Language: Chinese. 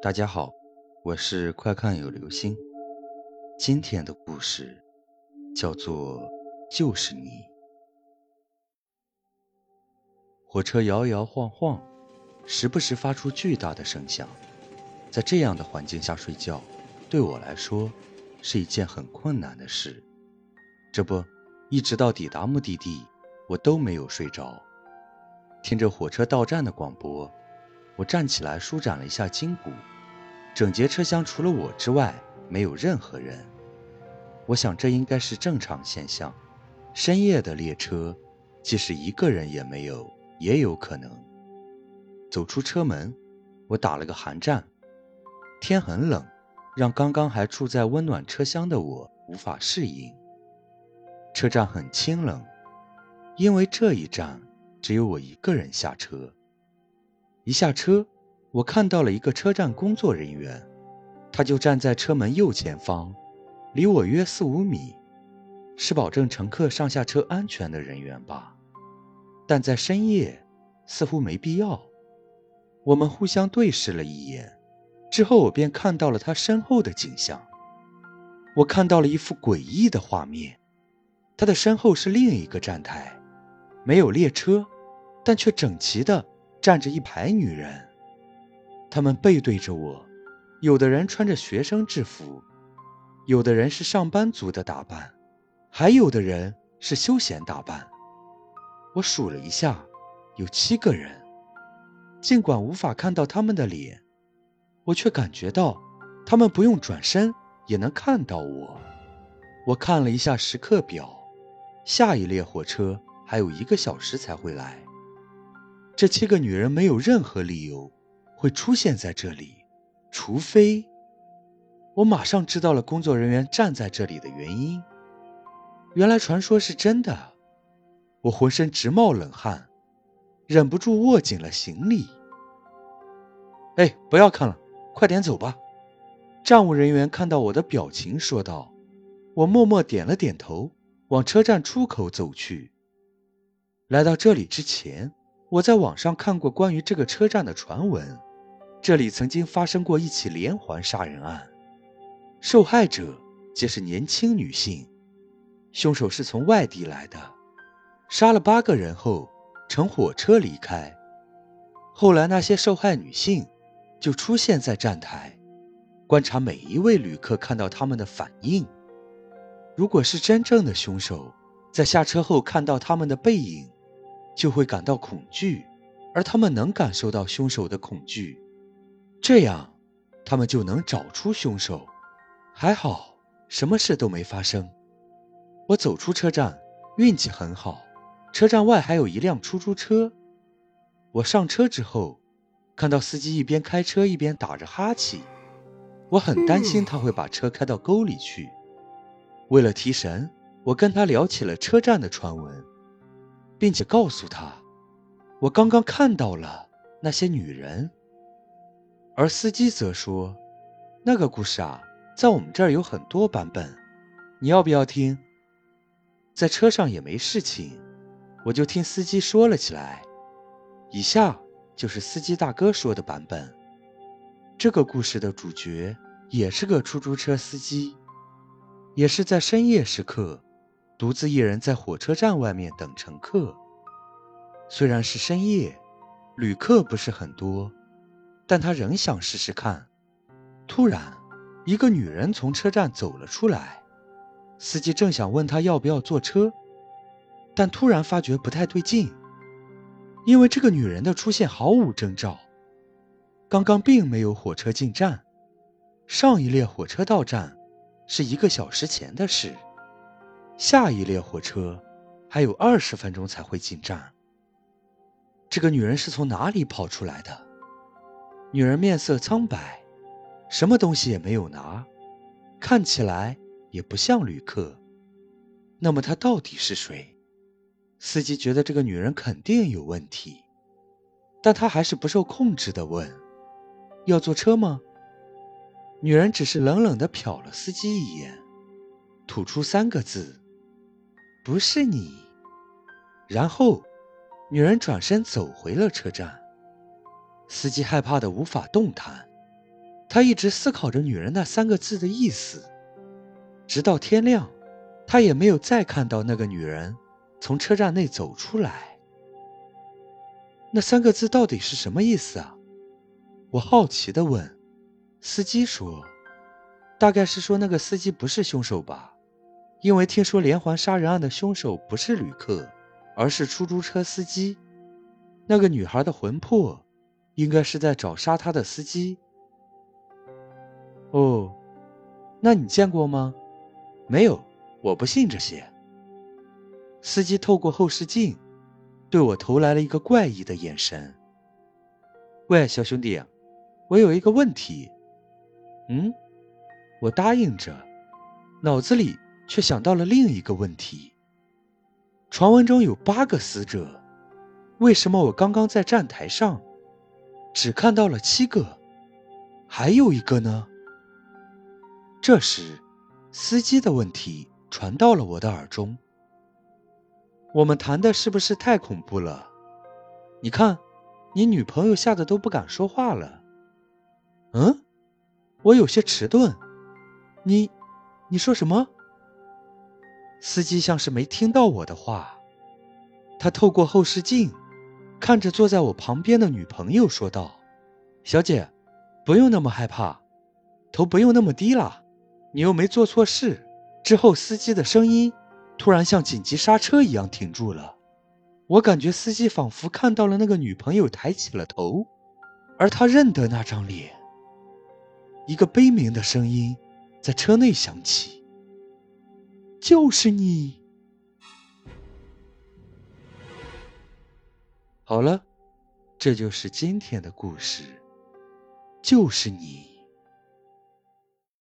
大家好，我是快看有流星。今天的故事叫做《就是你》。火车摇摇晃晃，时不时发出巨大的声响。在这样的环境下睡觉，对我来说是一件很困难的事。这不，一直到抵达目的地，我都没有睡着。听着火车到站的广播。我站起来，舒展了一下筋骨。整节车厢除了我之外，没有任何人。我想这应该是正常现象。深夜的列车，即使一个人也没有，也有可能。走出车门，我打了个寒战。天很冷，让刚刚还处在温暖车厢的我无法适应。车站很清冷，因为这一站只有我一个人下车。一下车，我看到了一个车站工作人员，他就站在车门右前方，离我约四五米，是保证乘客上下车安全的人员吧？但在深夜，似乎没必要。我们互相对视了一眼，之后我便看到了他身后的景象。我看到了一幅诡异的画面，他的身后是另一个站台，没有列车，但却整齐的。站着一排女人，她们背对着我，有的人穿着学生制服，有的人是上班族的打扮，还有的人是休闲打扮。我数了一下，有七个人。尽管无法看到他们的脸，我却感觉到他们不用转身也能看到我。我看了一下时刻表，下一列火车还有一个小时才会来。这七个女人没有任何理由会出现在这里，除非我马上知道了工作人员站在这里的原因。原来传说是真的，我浑身直冒冷汗，忍不住握紧了行李。哎，不要看了，快点走吧！站务人员看到我的表情说道。我默默点了点头，往车站出口走去。来到这里之前。我在网上看过关于这个车站的传闻，这里曾经发生过一起连环杀人案，受害者皆是年轻女性，凶手是从外地来的，杀了八个人后乘火车离开，后来那些受害女性就出现在站台，观察每一位旅客看到他们的反应，如果是真正的凶手，在下车后看到他们的背影。就会感到恐惧，而他们能感受到凶手的恐惧，这样他们就能找出凶手。还好，什么事都没发生。我走出车站，运气很好，车站外还有一辆出租车。我上车之后，看到司机一边开车一边打着哈气，我很担心他会把车开到沟里去。为了提神，我跟他聊起了车站的传闻。并且告诉他，我刚刚看到了那些女人。而司机则说，那个故事啊，在我们这儿有很多版本，你要不要听？在车上也没事情，我就听司机说了起来。以下就是司机大哥说的版本。这个故事的主角也是个出租车司机，也是在深夜时刻。独自一人在火车站外面等乘客。虽然是深夜，旅客不是很多，但他仍想试试看。突然，一个女人从车站走了出来。司机正想问她要不要坐车，但突然发觉不太对劲，因为这个女人的出现毫无征兆。刚刚并没有火车进站，上一列火车到站是一个小时前的事。下一列火车还有二十分钟才会进站。这个女人是从哪里跑出来的？女人面色苍白，什么东西也没有拿，看起来也不像旅客。那么她到底是谁？司机觉得这个女人肯定有问题，但他还是不受控制的问：“要坐车吗？”女人只是冷冷地瞟了司机一眼，吐出三个字。不是你。然后，女人转身走回了车站。司机害怕的无法动弹。他一直思考着“女人”那三个字的意思，直到天亮，他也没有再看到那个女人从车站内走出来。那三个字到底是什么意思啊？我好奇地问。司机说：“大概是说那个司机不是凶手吧？因为听说连环杀人案的凶手不是旅客，而是出租车司机。那个女孩的魂魄，应该是在找杀她的司机。”哦，那你见过吗？没有，我不信这些。司机透过后视镜，对我投来了一个怪异的眼神。喂，小兄弟，我有一个问题。嗯，我答应着，脑子里却想到了另一个问题。传闻中有八个死者，为什么我刚刚在站台上只看到了七个？还有一个呢？这时，司机的问题传到了我的耳中。我们谈的是不是太恐怖了？你看，你女朋友吓得都不敢说话了。嗯，我有些迟钝。你，你说什么？司机像是没听到我的话，他透过后视镜，看着坐在我旁边的女朋友说道：“小姐，不用那么害怕，头不用那么低了。”你又没做错事。之后，司机的声音突然像紧急刹车一样停住了。我感觉司机仿佛看到了那个女朋友抬起了头，而他认得那张脸。一个悲鸣的声音在车内响起：“就是你。”好了，这就是今天的故事。就是你。